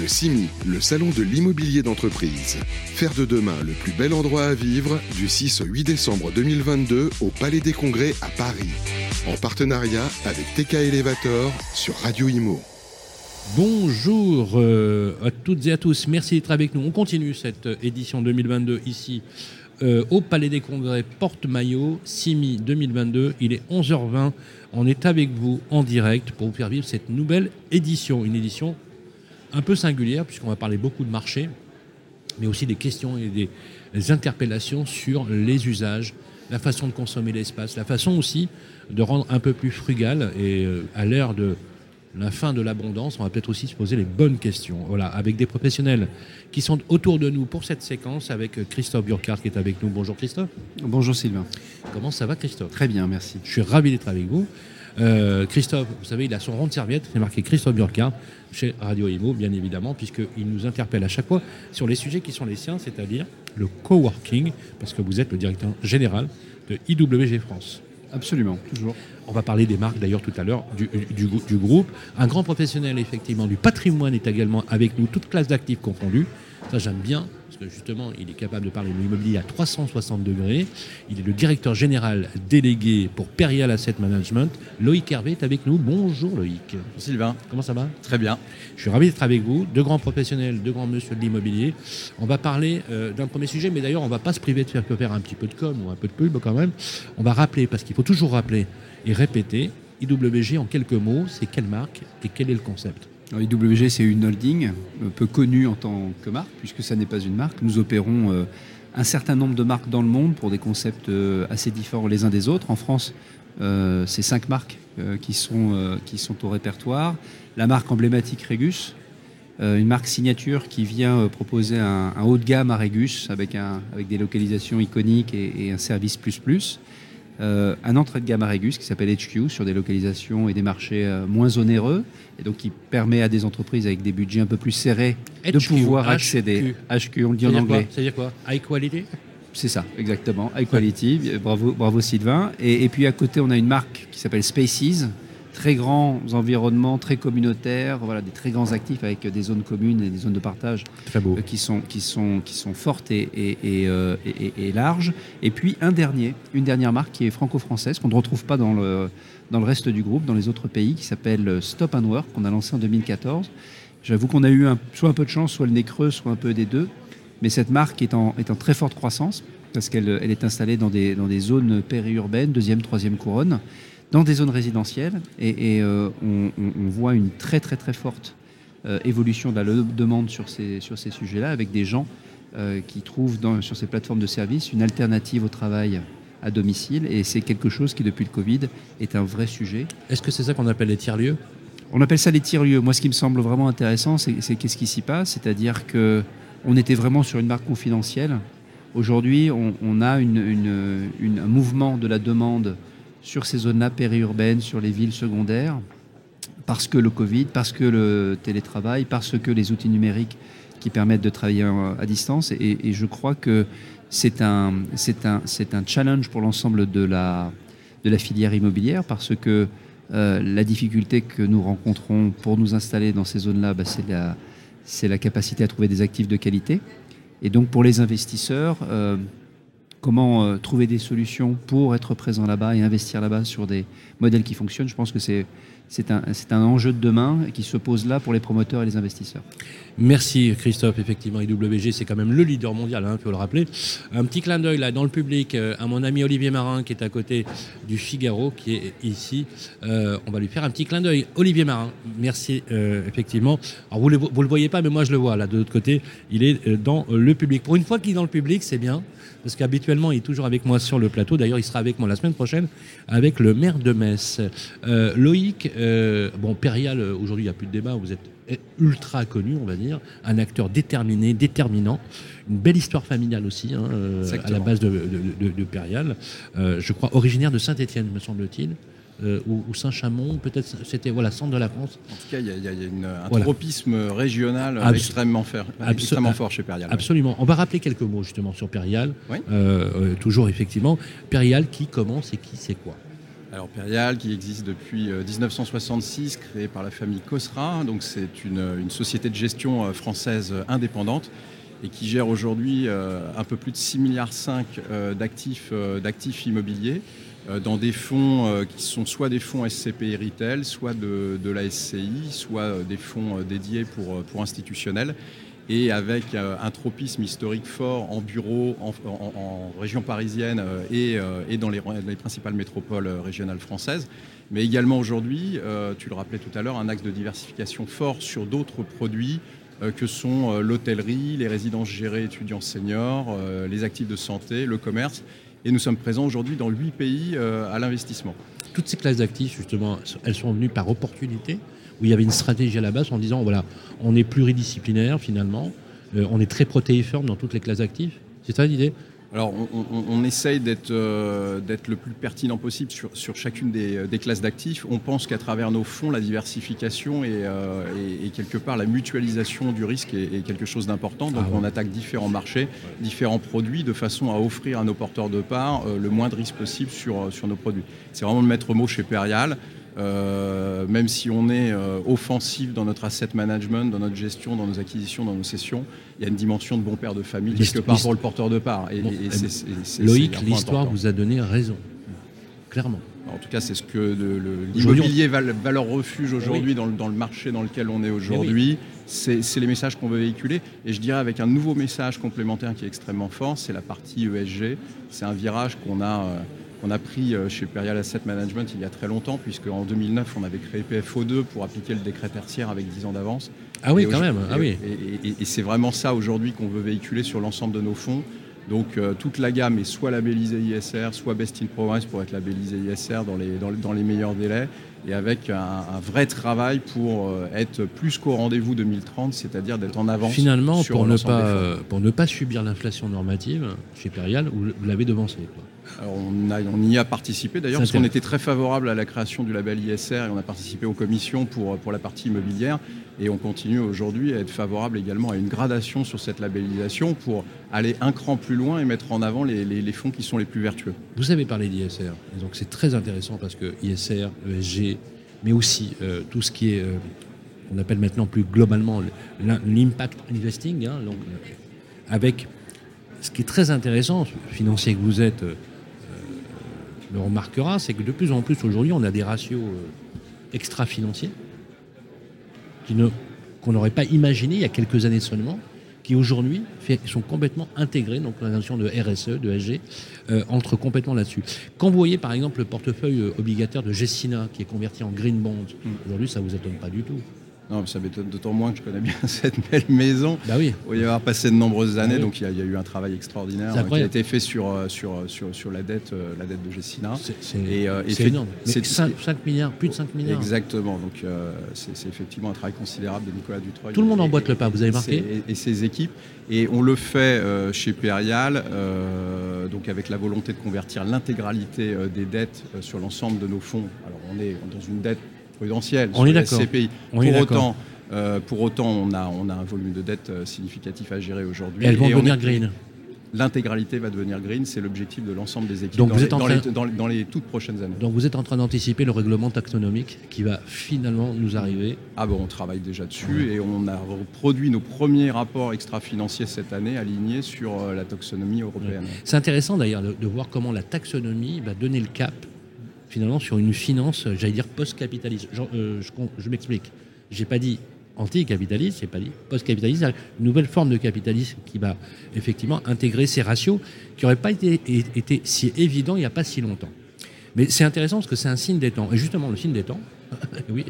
Le CIMI, le salon de l'immobilier d'entreprise. Faire de demain le plus bel endroit à vivre du 6 au 8 décembre 2022 au Palais des Congrès à Paris. En partenariat avec TK Elevator sur Radio Imo. Bonjour euh, à toutes et à tous, merci d'être avec nous. On continue cette édition 2022 ici euh, au Palais des Congrès Porte-Maillot, CIMI 2022. Il est 11h20. On est avec vous en direct pour vous faire vivre cette nouvelle édition. Une édition un peu singulière puisqu'on va parler beaucoup de marché, mais aussi des questions et des, des interpellations sur les usages, la façon de consommer l'espace, la façon aussi de rendre un peu plus frugal et euh, à l'heure de la fin de l'abondance, on va peut-être aussi se poser les bonnes questions. Voilà, avec des professionnels qui sont autour de nous pour cette séquence, avec Christophe Burkhardt qui est avec nous. Bonjour Christophe. Bonjour Sylvain. Comment ça va Christophe? Très bien, merci. Je suis ravi d'être avec vous. Euh, Christophe, vous savez, il a son rond de serviette, c'est marqué Christophe Burkhardt chez Radio Imo, bien évidemment, puisqu'il nous interpelle à chaque fois sur les sujets qui sont les siens, c'est-à-dire le coworking, parce que vous êtes le directeur général de IWG France. Absolument, toujours. On va parler des marques d'ailleurs tout à l'heure du, du, du, groupe. Un grand professionnel effectivement du patrimoine est également avec nous, toute classe d'actifs confondus. Ça j'aime bien, parce que justement il est capable de parler de l'immobilier à 360 degrés. Il est le directeur général délégué pour Perial Asset Management. Loïc Hervé est avec nous. Bonjour Loïc. Sylvain. Comment ça va? Très bien. Je suis ravi d'être avec vous, deux grands professionnels, deux grands monsieur de l'immobilier. On va parler euh, d'un premier sujet, mais d'ailleurs on ne va pas se priver de faire, faire un petit peu de com ou un peu de pub quand même. On va rappeler, parce qu'il faut toujours rappeler et répéter, IWG en quelques mots, c'est quelle marque et quel est le concept IWG, c'est une holding, euh, peu connue en tant que marque, puisque ça n'est pas une marque. Nous opérons euh, un certain nombre de marques dans le monde pour des concepts euh, assez différents les uns des autres. En France, c'est cinq marques qui, sont, au répertoire. La marque emblématique Regus, une marque signature qui vient proposer un, haut de gamme à Regus avec des localisations iconiques et, et un service plus plus. Euh, un entrée de gamme à Regus qui s'appelle HQ sur des localisations et des marchés euh, moins onéreux et donc qui permet à des entreprises avec des budgets un peu plus serrés de pouvoir accéder. HQ, on le dit en anglais. C'est-à-dire quoi High quality C'est ça, exactement. High quality. Bravo, bravo Sylvain. Et, et puis à côté, on a une marque qui s'appelle Spaces. Très grands environnements, très communautaires, voilà, des très grands actifs avec des zones communes et des zones de partage Très beau. euh, qui sont, qui sont, qui sont fortes et, et, et, euh, et- et- et larges. Et puis un dernier, une dernière marque qui est franco-française, qu'on ne retrouve pas dans le, dans le reste du groupe, dans les autres pays, qui s'appelle Stop and Work, qu'on a lancé en 2014. J'avoue qu'on a eu un- soit un peu de chance, soit le nez creux, soit un peu des deux. Mais cette marque est en, est en très forte croissance, parce qu'elle elle est installée dans des, dans des zones périurbaines, deuxième, troisième couronne, dans des zones résidentielles. Et, et, euh, on, voit une très très très forte euh, évolution de la demande sur ces, sur ces sujets-là, avec des gens euh, qui trouvent dans, sur ces plateformes de services une alternative au travail à domicile. Et c'est quelque chose qui, depuis le Covid, est un vrai sujet. Est-ce que c'est ça qu'on appelle les tiers-lieux? On appelle ça les tiers-lieux. Moi, ce qui me semble vraiment intéressant, c'est c'est qu'est-ce qui s'y passe. C'est-à-dire que on était vraiment sur une marque confidentielle. Aujourd'hui, on, on a une- une- une- un mouvement de la demande sur ces zones-là périurbaines, sur les villes secondaires, parce que le Covid, parce que le télétravail, parce que les outils numériques qui permettent de travailler en- à distance. Et, et je crois que c'est un, c'est un, c'est un challenge pour l'ensemble de la, de la filière immobilière, parce que euh, la difficulté que nous rencontrons pour nous installer dans ces zones-là, bah, c'est la, c'est la capacité à trouver des actifs de qualité. Et donc pour les investisseurs, euh, comment euh, trouver des solutions pour être présent là-bas et investir là-bas sur des modèles qui fonctionnent, je pense que c'est un, enjeu de demain qui se pose là pour les promoteurs et les investisseurs. Merci Christophe, effectivement IWG c'est quand même le leader mondial, il faut le rappeler. Un petit clin d'œil là dans le public euh, à mon ami Olivier Marin qui est à côté du Figaro qui est ici. Euh, on va lui faire un petit clin d'œil. Olivier Marin, merci effectivement. Alors vous ne vous le voyez pas mais moi je le vois là de l'autre côté, il est dans le public. Pour une fois qu'il est dans le public c'est bien parce qu'habituellement il est toujours avec moi sur le plateau. D'ailleurs il sera avec moi la semaine prochaine avec le maire de Metz. Euh, Loïc, euh, bon Perial euh, aujourd'hui il n'y a plus de débat, vous êtes ultra connu, on va dire, un acteur déterminé, déterminant, une belle histoire familiale aussi, hein, euh, à la base de, de, de- de Perial. Euh, je crois originaire de Saint-Étienne, me semble-t-il, euh, ou, ou Saint-Chamond, peut-être c'était voilà centre de la France. En tout cas, il y a, y une- un Voilà. tropisme régional extrêmement, fer- extrêmement ab- fort chez Perial. Absolument. On va rappeler quelques mots justement sur Perial. Oui. Euh, euh, toujours effectivement, Perial, qui commence et qui c'est quoi? Alors Perial, qui existe depuis 1966, créé par la famille Cosra, donc c'est une, une société de gestion française indépendante et qui gère aujourd'hui un peu plus de 6 milliards 5 d'actifs d'actifs immobiliers dans des fonds qui sont soit des fonds SCPI Retail, soit de, la SCI, soit des fonds dédiés pour, institutionnels et avec un tropisme historique fort en bureau, en, région parisienne et, dans les, principales métropoles régionales françaises. Mais également aujourd'hui, tu le rappelais tout à l'heure, un axe de diversification fort sur d'autres produits que sont l'hôtellerie, les résidences gérées étudiants seniors, les actifs de santé, le commerce. Et nous sommes présents aujourd'hui dans huit pays à l'investissement. Toutes ces classes d'actifs, justement, elles sont venues par opportunité où il y avait une stratégie à la base en disant voilà, on est pluridisciplinaire finalement, euh, on est très protéiforme dans toutes les classes actives. C'est ça l'idée? Alors, on, on, essaye d'être euh, le plus pertinent possible sur, sur chacune des, des classes d'actifs. On pense qu'à travers nos fonds, la diversification et, euh, et, et, quelque part la mutualisation du risque est, est quelque chose d'important. Donc, ah ouais. on attaque différents marchés, différents produits de façon à offrir à nos porteurs de parts euh, le moins de risques possible sur, sur nos produits. C'est vraiment le maître mot chez Perial. Euh, même si on est euh, offensif dans notre asset management, dans notre gestion, dans nos acquisitions, dans nos sessions, il y a une dimension de bon père de famille quelque part pour le porteur de part. Et, bon, c est, Loïc, l'histoire vous a donné raison, clairement. En tout cas, c'est ce que l'immobilier valeur refuge aujourd'hui oui. dans, dans, le marché dans lequel on est aujourd'hui. Oui. C'est les messages qu'on veut véhiculer. Et je dirais avec un nouveau message complémentaire qui est extrêmement fort, c'est la partie ESG. C'est un virage qu'on a... Euh, on a pris chez Perial Asset Management il y a très longtemps, puisque en 2009, on avait créé PFO2 pour appliquer le décret tertiaire avec 10 ans d'avance. Ah oui, et quand même. Ah oui. Et, et, et c'est vraiment ça aujourd'hui qu'on veut véhiculer sur l'ensemble de nos fonds. Donc euh, toute la gamme est soit labellisée ISR, soit Best in Progress pour être labellisée ISR dans les, dans, dans les meilleurs délais et avec un, un vrai travail pour euh, être plus qu'au rendez-vous 2030, c'est-à-dire d'être en avance. Finalement, sur pour, ne pas, pour ne pas subir l'inflation normative, chez Perial, vous, vous l'avez devancé. Quoi. Alors on, a, on, y a participé d'ailleurs parce qu'on était très favorable à la création du label ISR et on a participé aux commissions pour, pour la partie immobilière et on continue aujourd'hui à être favorable également à une gradation sur cette labellisation pour aller un cran plus loin et mettre en avant les, les, les fonds qui sont les plus vertueux. Vous avez parlé d'ISR, donc c'est très intéressant parce que ISR, ESG, mais aussi euh, tout ce qui est, euh, on appelle maintenant plus globalement l'impact investing, hein, donc, avec ce qui est très intéressant, financier que vous êtes, euh, le remarquera, c'est que de plus en plus aujourd'hui, on a des ratios extra-financiers qu'on n'aurait pas imaginé il y a quelques années seulement, qui aujourd'hui sont complètement intégrés, donc la notion de RSE, de SG, euh, entre complètement là-dessus. Quand vous voyez par exemple le portefeuille obligataire de Gessina qui est converti en green bond, mmh. aujourd'hui ça ne vous étonne pas du tout. Non, ça m'étonne d'autant moins que je connais bien cette belle maison. Bah oui. Où il y avoir passé de nombreuses années, bah oui. donc il y, a, il y, a eu un travail extraordinaire qui a été fait sur, euh, sur, sur, sur la, dette, euh, la dette de Gessina. C'est euh, énorme. C'est 5, 5, milliards, plus de 5 milliards. Exactement. Donc euh, c'est effectivement un travail considérable de Nicolas Dutreuil. Tout le monde emboîte le pas, vous avez marqué et, et, ses équipes. Et on le fait euh, chez Perial, euh, donc avec la volonté de convertir l'intégralité des dettes sur l'ensemble de nos fonds. Alors on est dans une dette prudentielle on est pour, autant, euh, pour autant, on a, on a un volume de dette euh, significatif à gérer aujourd'hui. Elles vont devenir green L'intégralité va devenir green, c'est l'objectif de l'ensemble des équipes Donc dans, vous les, êtes en dans, train... les, dans, les, dans, les, toutes prochaines années. Donc vous êtes en train d'anticiper le règlement taxonomique qui va finalement nous arriver Ah bon, on travaille déjà dessus ouais. et on a produit nos premiers rapports extra-financiers cette année alignés sur euh, la taxonomie européenne. Ouais. C'est intéressant d'ailleurs de, de, voir comment la taxonomie va donner le cap finalement sur une finance, j'allais dire post-capitaliste. Euh, je, je m'explique. J'ai pas dit anti-capitaliste, j'ai pas dit post-capitaliste, une nouvelle forme de capitalisme qui va effectivement intégrer ces ratios qui n'auraient pas été, si évidents il n'y a pas si longtemps. Mais c'est intéressant parce que c'est un signe des temps. Et justement, le signe des temps, oui,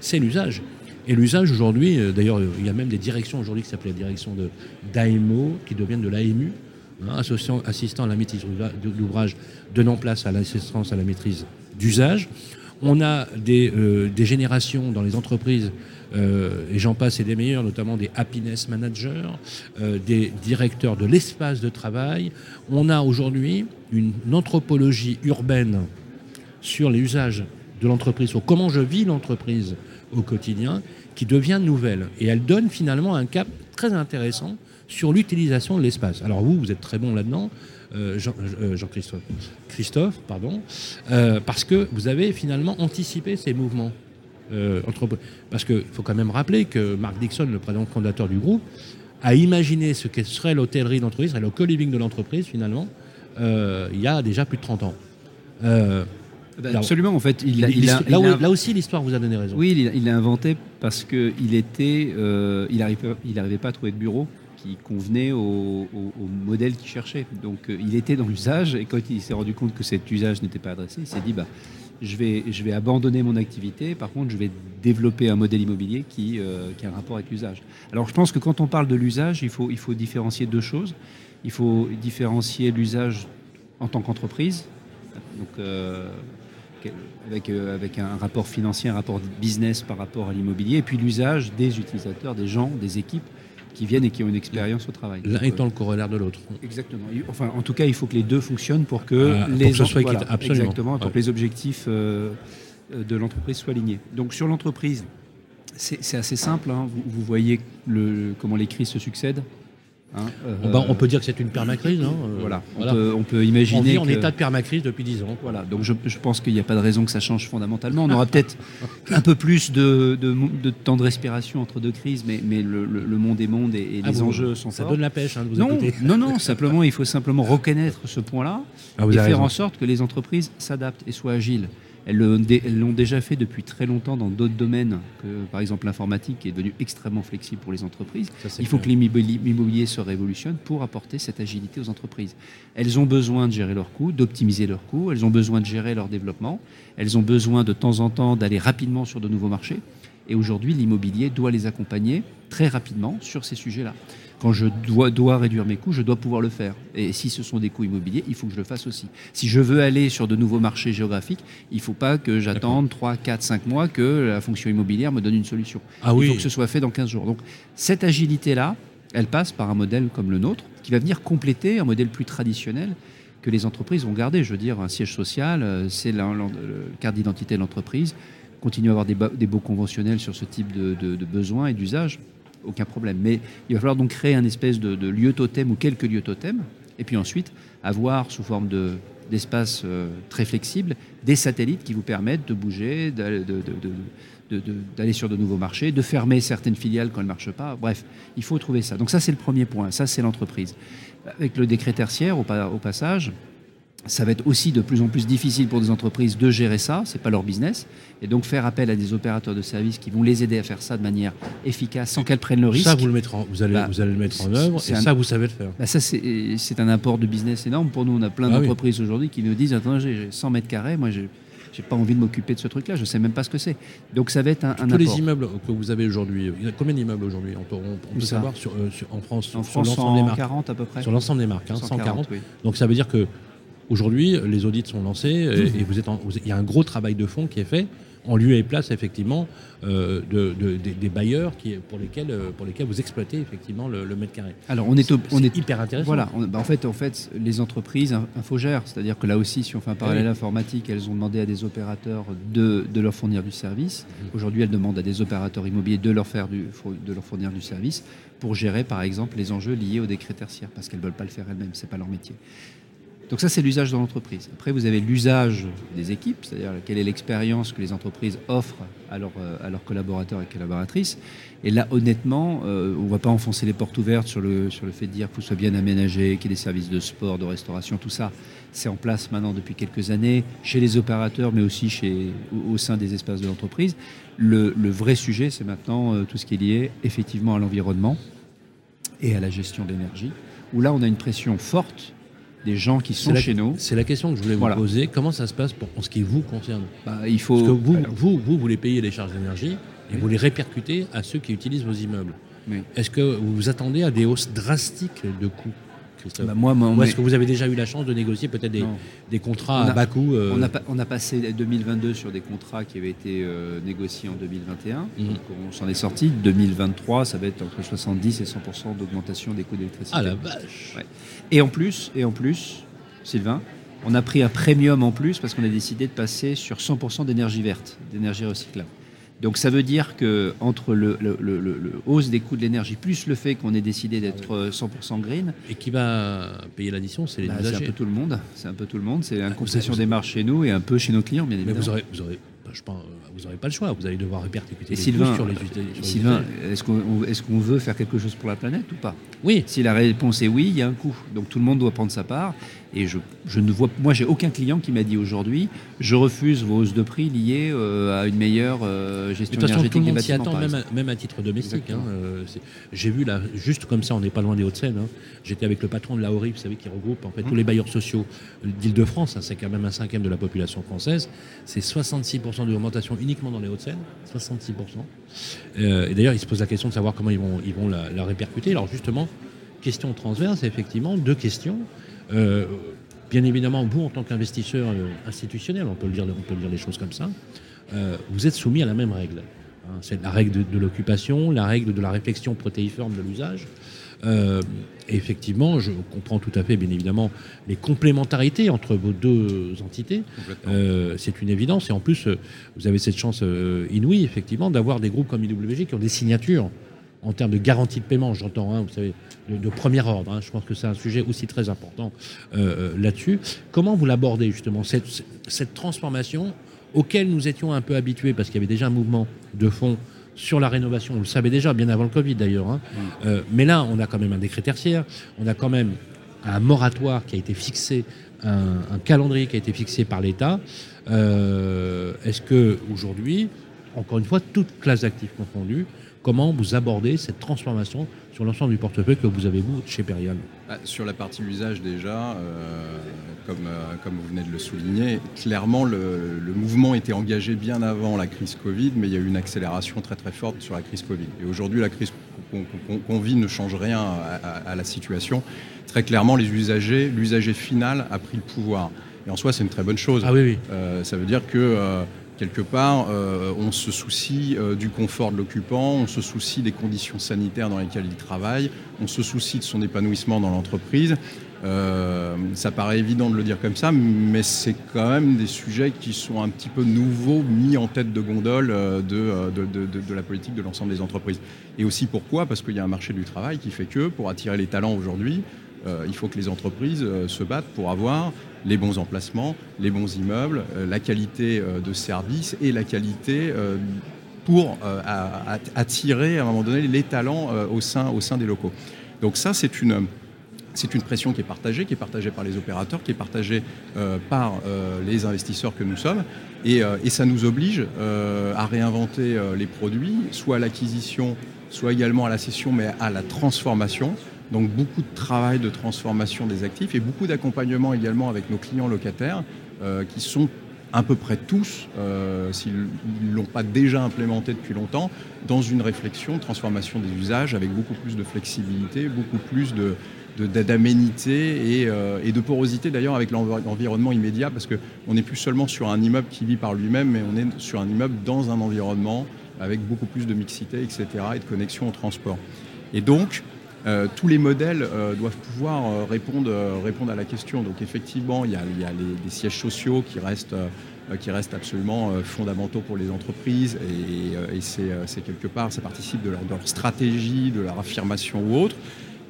c'est l'usage. Et l'usage aujourd'hui, euh, d'ailleurs, il y a même des directions aujourd'hui qui s'appellent la direction de d'AMO, qui deviennent de l'AMU, hein, assistant à la maîtrise d'ouvrage, donnant place à l'assistance à la maîtrise d'usage. On a des, euh, des, générations dans les entreprises, euh, et j'en passe et des meilleurs, notamment des happiness managers, euh, des directeurs de l'espace de travail. On a aujourd'hui une, une, anthropologie urbaine sur les usages de l'entreprise, sur comment je vis l'entreprise au quotidien, qui devient nouvelle. Et elle donne finalement un cap très intéressant sur l'utilisation de l'espace. Alors vous, vous êtes très bon là-dedans. Euh, Jean- euh, Jean-Christophe, Christophe, pardon, euh, parce que vous avez finalement anticipé ces mouvements. parce qu'il faut quand même rappeler que Mark Dixon, le président fondateur du groupe, a imaginé ce que serait l'hôtellerie d'entreprise, serait le co-living de l'entreprise finalement, euh, il y a déjà plus de 30 ans. Euh, Ben, Alors, absolument, en fait, il a, il a- l'histoire- là, aussi, l'histoire vous a donné raison. Oui, il a, il a inventé parce qu'il était, euh, il n'arrivait il arrivait pas à trouver de bureau qui convenait au, modèle qu'il cherchait. Donc, euh, il était dans l'usage et quand il s'est rendu compte que cet usage n'était pas adressé, il s'est dit, bah, je vais, je vais abandonner mon activité. Par contre, je vais développer un modèle immobilier qui, euh, qui a un rapport avec l'usage. Alors, je pense que quand on parle de l'usage, il faut, il faut différencier deux choses. Il faut différencier l'usage en tant qu'entreprise. Donc, euh, avec, avec un rapport financier, un rapport business par rapport à l'immobilier, et puis l'usage des utilisateurs, des gens, des équipes qui viennent et qui ont une expérience au travail. L'un étant le corollaire de l'autre. euh, Exactement. Enfin, en tout cas, il faut que les deux fonctionnent pour que pour les que ce soit voilà, équitable. Absolument. exactement, pour Ouais. que les objectifs euh, euh, de l'entreprise soient alignés. Donc sur l'entreprise, c'est c'est assez simple. hein. Vous, vous voyez le, comment les crises se succèdent. Hein. Bah, Euh, on peut dire que c'est une permacrise. hein, euh, voilà. On, voilà. Peut, on peut On imaginer vit en que- état de permacrise depuis 10 ans. Voilà, donc je, je pense qu'il n'y a pas de raison que ça change fondamentalement. On aura peut-être un peu plus de, de- de temps de respiration entre deux crises, mais, mais le, le- le monde est monde et, et Ah, les enjeux sont Ça forts. donne la pêche hein, de vous Non, non, non, simplement, il faut simplement reconnaître ce point-là Ah, et faire raison. en sorte que les entreprises s'adaptent et soient agiles. Elles l'ont déjà fait depuis très longtemps dans d'autres domaines, que, par exemple l'informatique qui est devenue extrêmement flexible pour les entreprises. Ça, Il faut clair. que l'immobilier se révolutionne pour apporter cette agilité aux entreprises. Elles ont besoin de gérer leurs coûts, d'optimiser leurs coûts, elles ont besoin de gérer leur développement, elles ont besoin de temps en temps d'aller rapidement sur de nouveaux marchés. Et aujourd'hui, l'immobilier doit les accompagner très rapidement sur ces sujets-là. Quand je dois, dois réduire mes coûts, je dois pouvoir le faire. Et si ce sont des coûts immobiliers, il faut que je le fasse aussi. Si je veux aller sur de nouveaux marchés géographiques, il ne faut pas que j'attende 3, 4, 5 mois que la fonction immobilière me donne une solution. Ah Il oui. faut que ce soit fait dans 15 jours. Donc cette agilité-là, elle passe par un modèle comme le nôtre, qui va venir compléter un modèle plus traditionnel que les entreprises vont garder. Je veux dire, un siège social, euh, c'est la, carte d'identité de l'entreprise. Continuer à avoir des, des baux conventionnels sur ce type de, de- de besoins et d'usages, aucun problème. Mais il va falloir donc créer un espèce de, lieu totem ou quelques lieux totems, et puis ensuite avoir sous forme de d'espaces euh, très flexibles des satellites qui vous permettent de bouger, d'aller sur de nouveaux marchés, de fermer certaines filiales quand elles ne marchent pas. Bref, il faut trouver ça. Donc ça, c'est le premier point. Ça, c'est l'entreprise. Avec le décret tertiaire, au passage, ça va être aussi de plus en plus difficile pour des entreprises de gérer ça, c'est pas leur business, et donc faire appel à des opérateurs de services qui vont les aider à faire ça de manière efficace sans qu'elles prennent le risque. Ça, vous, le mettrez en- vous, allez, Bah, vous allez le mettre en œuvre, et un- ça, vous savez le faire. Bah, ça, c'est un apport de business énorme. Pour nous, on a plein Ah oui. d'entreprises aujourd'hui qui nous disent Attends, j'ai j'ai 100 mètres carrés, moi, j'ai j'ai pas envie de m'occuper de ce truc-là, je sais même pas ce que c'est. Donc, ça va être un, un Tous les apport. immeubles que vous avez aujourd'hui, il y a combien d'immeubles aujourd'hui? On peut, on- peut savoir sur, euh, sur- en France, En sur l'ensemble des marques. 140 à peu près. Sur l'ensemble des marques, hein, 140. oui. Donc ça veut dire que aujourd'hui, les audits sont lancés et, et vous êtes en- vous- il y a un gros travail de fond qui est fait en lieu et place effectivement euh, de, de- des, des bailleurs qui, pour, lesquels, euh, pour lesquels vous exploitez effectivement le, le mètre carré. Alors, on est, au- on C'est est hyper intéressant. Voilà, on- bah, en, fait, en fait, les entreprises in- infogèrent, c'est-à-dire que là aussi, si on fait un parallèle oui. informatique, elles ont demandé à des opérateurs de, de leur fournir du service. Mhm. Aujourd'hui, elles demandent à des opérateurs immobiliers de leur, faire du, de leur fournir du service pour gérer, par exemple, les enjeux liés au décret tertiaire, parce qu'elles ne veulent pas le faire elles-mêmes, c'est pas leur métier. Donc ça, c'est l'usage dans l'entreprise. Après, vous avez l'usage des équipes, c'est-à-dire quelle est l'expérience que les entreprises offrent à, leurs, euh, collaborateurs et collaboratrices. Et là, honnêtement, euh, on ne va pas enfoncer les portes ouvertes sur le, sur le fait de dire qu'il soit bien aménagé, qu'il y ait des services de sport, de restauration, tout ça. C'est en place maintenant depuis quelques années, chez les opérateurs, mais aussi au, sein des espaces de l'entreprise. Le, le vrai sujet, c'est maintenant euh, tout ce qui est lié effectivement à l'environnement et à la gestion de l'énergie, où là, on a une pression forte des gens qui sont la- chez nous. C'est la question que je voulais Voilà. vous poser. Comment ça se passe pour, en ce qui vous concerne? Bah, il faut. Parce que vous, Alors, vous, vous voulez payer les charges d'énergie et Oui. vous les répercutez à ceux qui utilisent vos immeubles. Oui. Est-ce que vous vous attendez à des hausses drastiques de coûts, Christophe bah, moi, moi, mais- est-ce que vous avez déjà eu la chance de négocier peut-être des, contrats On à bas coût euh, On a, pas- on a passé 2022 sur des contrats qui avaient été euh, négociés en 2021. Mhm. Donc on s'en est sorti. 2023, ça va être entre 70 et 100% d'augmentation des coûts d'électricité. Ah la vache Ouais. Et en plus, et en plus, Sylvain, on a pris un premium en plus parce qu'on a décidé de passer sur 100% d'énergie verte, d'énergie recyclable. Donc ça veut dire que entre le, le- le- le- le hausse des coûts de l'énergie plus le fait qu'on ait décidé d'être euh, 100% green, Et qui va payer l'addition C'est les bah, c'est un peu tout le monde. C'est un peu tout le monde. C'est une vous concession des marges chez nous et un peu chez nos clients, bien Mais évidemment. vous aurez, vous aurez, bah, je pense, euh, vous aurez pas le choix. Vous allez devoir répercuter les Sylvain, sur les usagers. sur Sylvain, usagers. est-ce qu'on est-ce qu'on veut faire quelque chose pour la planète ou pas? Oui, Si la réponse est oui, il y a un coût. Donc tout le monde doit prendre sa part. Et je, je ne vois, moi, j'ai aucun client qui m'a dit aujourd'hui, je refuse vos hausses de prix liées euh, à une meilleure euh, de gestion toute façon, énergétique tout le des monde bâtiments. attend, même à, même à titre domestique. Hein, euh, J'ai vu là, juste comme ça, on n'est pas loin des Hauts-de-Seine. hein. J'étais avec le patron de la ORI, vous savez, qui regroupe en fait Mmh. tous les bailleurs sociaux d'Île-de-France. hein, c'est quand même un cinquième de la population française. C'est 66% d'augmentation uniquement dans les Hauts-de-Seine. 66%. Euh, et d'ailleurs, ils se posent la question de savoir comment ils vont, ils vont la, la répercuter. Alors justement, question transverse, effectivement, deux questions. Euh, bien évidemment, vous, en tant qu'investisseur euh, institutionnel, on peut, le dire, on peut le dire les choses comme ça, euh, vous êtes soumis à la même règle. Hein, c'est la règle de, de l'occupation, la règle de la réflexion protéiforme de l'usage. Euh, et effectivement, je comprends tout à fait, bien évidemment, les complémentarités entre vos deux entités. Euh, c'est une évidence. Et en plus, vous avez cette chance inouïe, effectivement, d'avoir des groupes comme IWG qui ont des signatures en termes de garantie de paiement, j'entends, hein, vous savez, de, de premier ordre. hein. je pense que c'est un sujet aussi très important euh, euh, là-dessus. Comment vous l'abordez, justement, cette, cette transformation auquel nous étions un peu habitués, parce qu'il y avait déjà un mouvement de fond sur la rénovation, on le savait déjà, bien avant le Covid d'ailleurs. hein. Euh, mais là, on a quand même un décret tertiaire, on a quand même un moratoire qui a été fixé, un, un calendrier qui a été fixé par l'État. Euh, Est-ce que aujourd'hui, encore une fois, toute classe d'actifs confondue, comment vous abordez cette transformation sur l'ensemble du portefeuille que vous avez vous chez Perial Ah, Sur la partie usage déjà, euh, comme, euh, comme vous venez de le souligner, clairement le, le mouvement était engagé bien avant la crise Covid, mais il y a eu une accélération très très forte sur la crise Covid. Et aujourd'hui, la crise qu'on vit ne change rien à, à- à la situation. Très clairement, les usagers, l'usager final a pris le pouvoir. Et en soi, c'est une très bonne chose. Ah oui, oui. Euh, ça veut dire que quelque part, euh, on se soucie euh, du confort de l'occupant, on se soucie des conditions sanitaires dans lesquelles il travaille, on se soucie de son épanouissement dans l'entreprise. Euh, ça paraît évident de le dire comme ça, mais c'est quand même des sujets qui sont un petit peu nouveaux, mis en tête de gondole de- de la politique de l'ensemble des entreprises. Et aussi pourquoi? Parce qu'il y a un marché du travail qui fait que pour attirer les talents aujourd'hui, euh, il faut que les entreprises euh, se battent pour avoir les bons emplacements, les bons immeubles, euh, la qualité de service et la qualité pour attirer à un moment donné les talents au, sein, au sein des locaux. Donc ça, c'est une, c'est une pression qui est partagée, qui est partagée par les opérateurs, qui est partagée par les investisseurs que nous sommes. Et, et ça nous oblige à réinventer les produits, soit à l'acquisition, soit également à la cession, mais à la transformation. Donc beaucoup de travail de transformation des actifs et beaucoup d'accompagnement également avec nos clients locataires euh, qui sont à peu près tous, euh, s'ils ne l'ont pas déjà implémenté depuis longtemps, dans une réflexion de transformation des usages avec beaucoup plus de flexibilité, beaucoup plus de d'aménité et, euh, et de porosité d'ailleurs avec l'env- l'environnement immédiat parce qu'on n'est plus seulement sur un immeuble qui vit par lui-même mais on est sur un immeuble dans un environnement avec beaucoup plus de mixité etc et de connexion au transport. Et donc euh, tous les modèles euh, doivent pouvoir euh, répondre, répondre à la question. Donc effectivement, il y a, il y a les, sièges sociaux qui restent, qui restent absolument fondamentaux pour les entreprises et, c'est quelque part, ça participe de leur, de leur stratégie, de leur affirmation ou autre.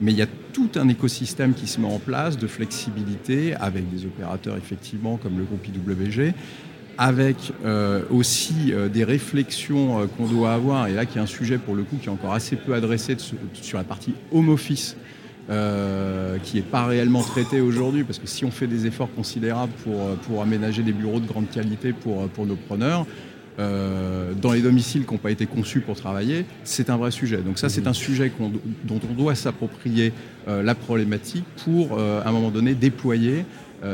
Mais il y a tout un écosystème qui se met en place de flexibilité avec des opérateurs effectivement comme le groupe IWG, avec euh, aussi euh, des réflexions euh, qu'on doit avoir, et là qui est un sujet pour le coup qui est encore assez peu adressé de sur la partie home office, qui n'est pas réellement traité aujourd'hui, parce que si on fait des efforts considérables pour, pour aménager des bureaux de grande qualité pour, pour nos preneurs, dans les domiciles qui n'ont pas été conçus pour travailler, c'est un vrai sujet. Donc ça, c'est un sujet dont on doit s'approprier la problématique pour, à un moment donné, déployer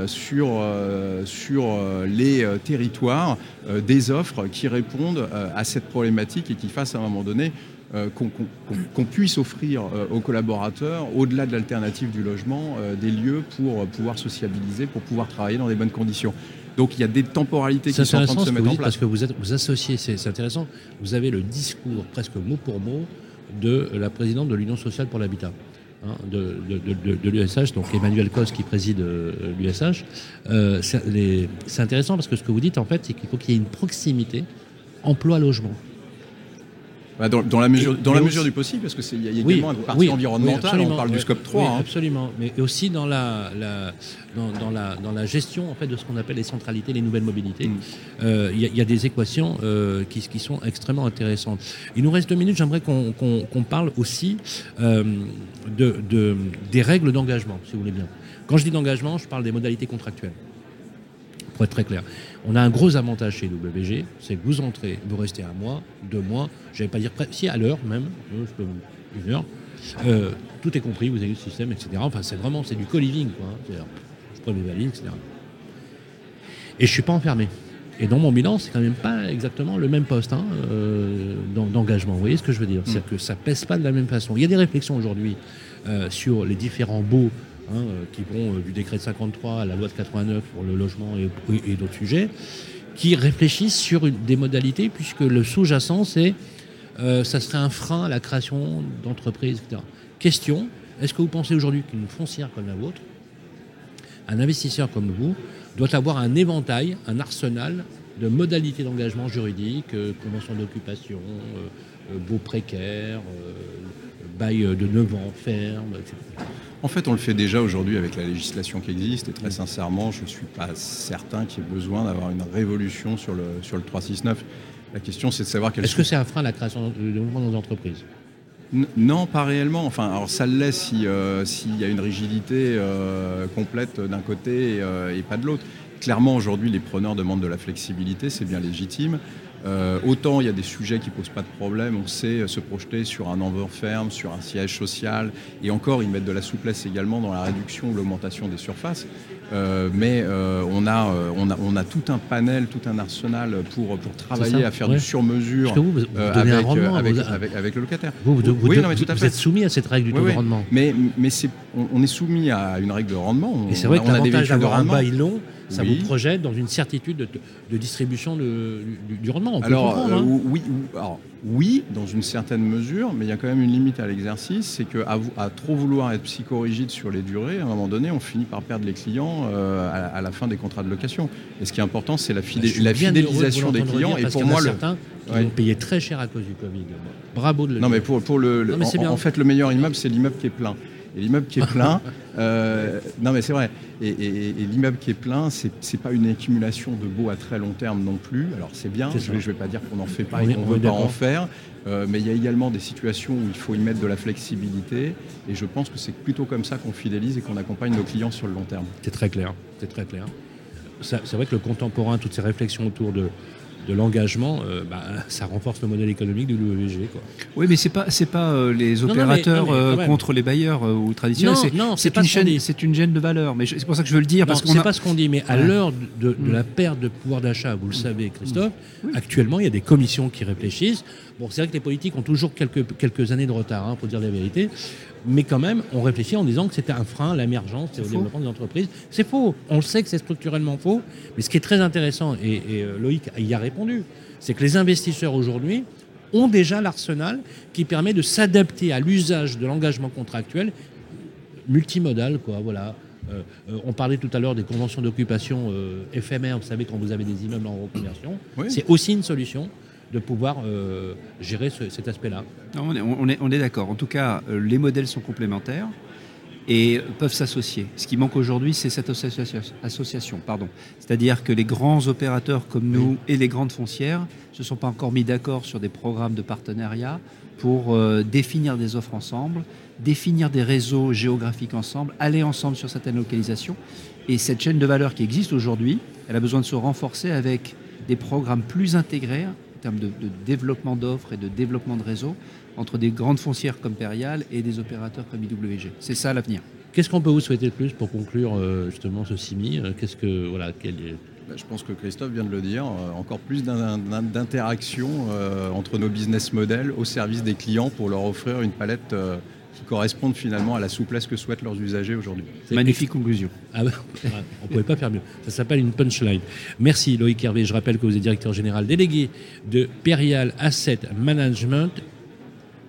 sur, euh, sur euh, les euh, territoires euh, des offres qui répondent à cette problématique et qui fassent à un moment donné euh, qu'on puisse offrir euh, aux collaborateurs, au-delà de l'alternative du logement, euh, des lieux pour pouvoir sociabiliser, pour pouvoir travailler dans des bonnes conditions. Donc il y a des temporalités qui sont en train de se mettre en place. parce que vous, êtes, vous associez, c'est intéressant, vous avez le discours presque mot pour mot de la présidente de l'Union sociale pour l'habitat. Hein, de, l'USH, donc Emmanuel Cos qui préside euh, l'USH. Euh, c'est intéressant parce que ce que vous dites en fait, c'est qu'il faut qu'il y ait une proximité emploi-logement. Bah, dans, dans la mesure, dans la mesure du possible, parce qu'il y a également une partie environnementale, on parle du scope 3. Oui, hein. absolument. Mais aussi dans la, la- dans, dans la, dans la gestion en fait, de ce qu'on appelle les centralités, les nouvelles mobilités. Mm. Euh, Il y, a- il y a des équations euh, qui, qui sont extrêmement intéressantes. Il nous reste deux minutes. J'aimerais qu'on parle aussi euh, de, de- des règles d'engagement, si vous voulez bien. Quand je dis d'engagement, je parle des modalités contractuelles. Pour être très clair, on a un gros avantage chez WG, c'est que vous entrez, vous restez un mois, deux mois, je vais pas dire près- si à l'heure même, euh, je peux vous- une heure, euh, tout est compris, vous avez le système, etc. Enfin, c'est vraiment c'est du co-living, quoi. hein. Je prends mes valises, etc. Et je suis pas enfermé. Et dans mon bilan, c'est quand même pas exactement le même poste hein, euh, d'en- d'engagement. Vous voyez ce que je veux dire? C'est-à-dire que ça pèse pas de la même façon. Il y a des réflexions aujourd'hui euh, sur les différents baux hein, euh, qui vont euh, du décret de 53 à la loi de 89 pour le logement et, d'autres sujets, qui réfléchissent sur des modalités, puisque le sous-jacent, c'est euh, ça serait un frein à la création d'entreprises, etc. Question, est-ce que vous pensez aujourd'hui qu'une foncière comme la vôtre, un investisseur comme vous, doit avoir un éventail, un arsenal de modalités d'engagement juridique, euh, convention d'occupation, euh, euh, baux précaires, euh, bail de 9 ans ferme, etc. En fait, on le fait déjà aujourd'hui avec la législation qui existe, et très sincèrement, je ne suis pas certain qu'il y ait besoin d'avoir une révolution sur le, sur le 369. La question, c'est de savoir Est-ce que c'est un frein à la création de développement dans les entreprises? N- Non, pas réellement. Enfin, alors ça l'est si, euh, s'il y a une rigidité euh, complète d'un côté et, euh, et pas de l'autre. Clairement, aujourd'hui, les preneurs demandent de la flexibilité, c'est bien légitime. Euh, autant il y a des sujets qui posent pas de problème, on sait euh, se projeter sur un envoi ferme, sur un siège social, et encore ils mettent de la souplesse également dans la réduction ou l'augmentation des surfaces. Euh, mais euh, on, a, on, a, on a tout un panel, tout un arsenal pour, pour travailler ça, à faire ouais. du sur-mesure avec, le locataire. Vous, vous, vous- oui, vous- non, mais tout à vous fait. êtes soumis à cette règle du Oui, taux oui. de rendement. Mais, on, on est soumis à une règle de rendement. On- Et c'est vrai que l'avantage d'avoir un bail long, ça Oui. vous projette dans une certitude de, de distribution de- du, du rendement. On peut Alors, euh, hein. oui, ou- alors, oui, dans une certaine mesure, mais il y a quand même une limite à l'exercice, c'est qu'à à trop vouloir être psychorigide sur les durées, à un moment donné, on finit par perdre les clients euh, à, à la fin des contrats de location. Et ce qui est important, c'est la, fidé- suis la de fidélisation des clients. dire, Et parce pour y moi, le, certains qui Ouais. ont payé très cher à cause du Covid. Bravo de le Non, dire. mais pour, pour le, le- Non, mais c'est en, bien. en fait, le meilleur immeuble, c'est l'immeuble qui est plein. Et l'immeuble qui est plein, euh, non, mais c'est vrai. Et, et- et l'immeuble qui est plein, c'est c'est pas une accumulation de baux à très long terme non plus. Alors c'est bien. Je ça. vais, pas dire qu'on n'en fait pas et qu'on on veut pas en faire. Euh, mais il y a également des situations où il faut y mettre de la flexibilité. Et je pense que c'est plutôt comme ça qu'on fidélise et qu'on accompagne nos clients sur le long terme. C'est très clair. C'est très clair. C'est vrai que le contemporain, toutes ces réflexions autour de, de l'engagement, euh, bah, ça renforce le modèle économique du WG. Quoi. Oui, mais c'est pas c'est pas euh, les non, mais- opérateurs non, mais quand euh, contre les bailleurs ou traditionnels. Non, c'est une chaîne, c'est une gêne de valeur. Mais c'est pour ça que je veux le dire parce qu'on c'est a- pas ce qu'on dit, mais à l'heure de, de Mm. la perte de pouvoir d'achat, vous le savez, Christophe, actuellement, il y a des commissions qui réfléchissent. Bon, c'est vrai que les politiques ont toujours quelques, quelques années de retard, il faut dire la vérité. Mais quand même, on réfléchit en disant que c'était un frein à l'émergence et au faux. développement des entreprises. C'est faux. On le sait que c'est structurellement faux. Mais ce qui est très intéressant, et, et, euh, Loïc y a répondu, c'est que les investisseurs aujourd'hui ont déjà l'arsenal qui permet de s'adapter à l'usage de l'engagement contractuel multimodal, quoi, voilà. Euh, euh, on parlait tout à l'heure des conventions d'occupation euh, éphémères, vous savez, quand vous avez des immeubles en reconversion, Oui. c'est aussi une solution de pouvoir euh, gérer ce- cet aspect-là. On est, on est, on est d'accord. En tout cas, euh, les modèles sont complémentaires et peuvent s'associer. Ce qui manque aujourd'hui, c'est cette association. association pardon. C'est-à-dire que les grands opérateurs comme nous et les grandes foncières ne se sont pas encore mis d'accord sur des programmes de partenariat pour euh, définir des offres ensemble, définir des réseaux géographiques ensemble, aller ensemble sur certaines localisations. Et cette chaîne de valeur qui existe aujourd'hui, elle a besoin de se renforcer avec des programmes plus intégrés termes de, de développement d'offres et de développement de réseaux entre des grandes foncières comme Perial et des opérateurs comme IWG. C'est ça l'avenir. Qu'est-ce qu'on peut vous souhaiter de plus pour conclure euh, justement ce CIMI Euh, Qu'est-ce que voilà, quel est- Bah, Je pense que Christophe vient de le dire, euh, encore plus d'in- d'in- d'interaction euh, entre nos business models au service des clients pour leur offrir une palette euh, qui corresponde finalement à la souplesse que souhaitent leurs usagers aujourd'hui. c'est Magnifique conclusion. Ah bah, on ne pouvait pas faire mieux. Ça s'appelle une punchline. Merci Loïc Hervé. Je rappelle que vous êtes directeur général délégué de Perial Asset Management.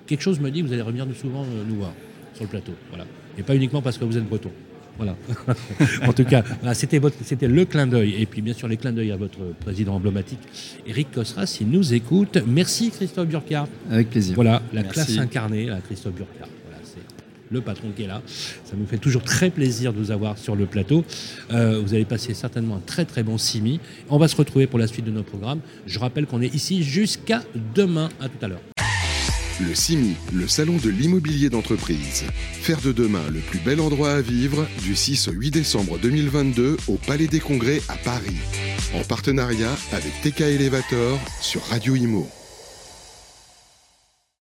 Quelque chose me dit que vous allez revenir nous souvent euh, nous voir sur le plateau. Voilà. Et pas uniquement parce que vous êtes breton. Voilà. en tout cas, c'était, c'était le clin d'œil. Et puis, bien sûr, les clins d'œil à votre président emblématique, Eric Cosras, s'il nous écoute. Merci, Christophe Burkhardt. Avec plaisir. Voilà, la classe incarnée, Christophe Burkhardt le patron qui est là. Ça nous fait toujours très plaisir de vous avoir sur le plateau. Euh, vous allez passer certainement un très très bon simi. On va se retrouver pour la suite de nos programmes. Je rappelle qu'on est ici jusqu'à demain. À tout à l'heure. Le CIMI, le salon de l'immobilier d'entreprise. Faire de demain le plus bel endroit à vivre du 6 au 8 décembre 2022 au Palais des Congrès à Paris. En partenariat avec TK Elevator sur Radio Imo.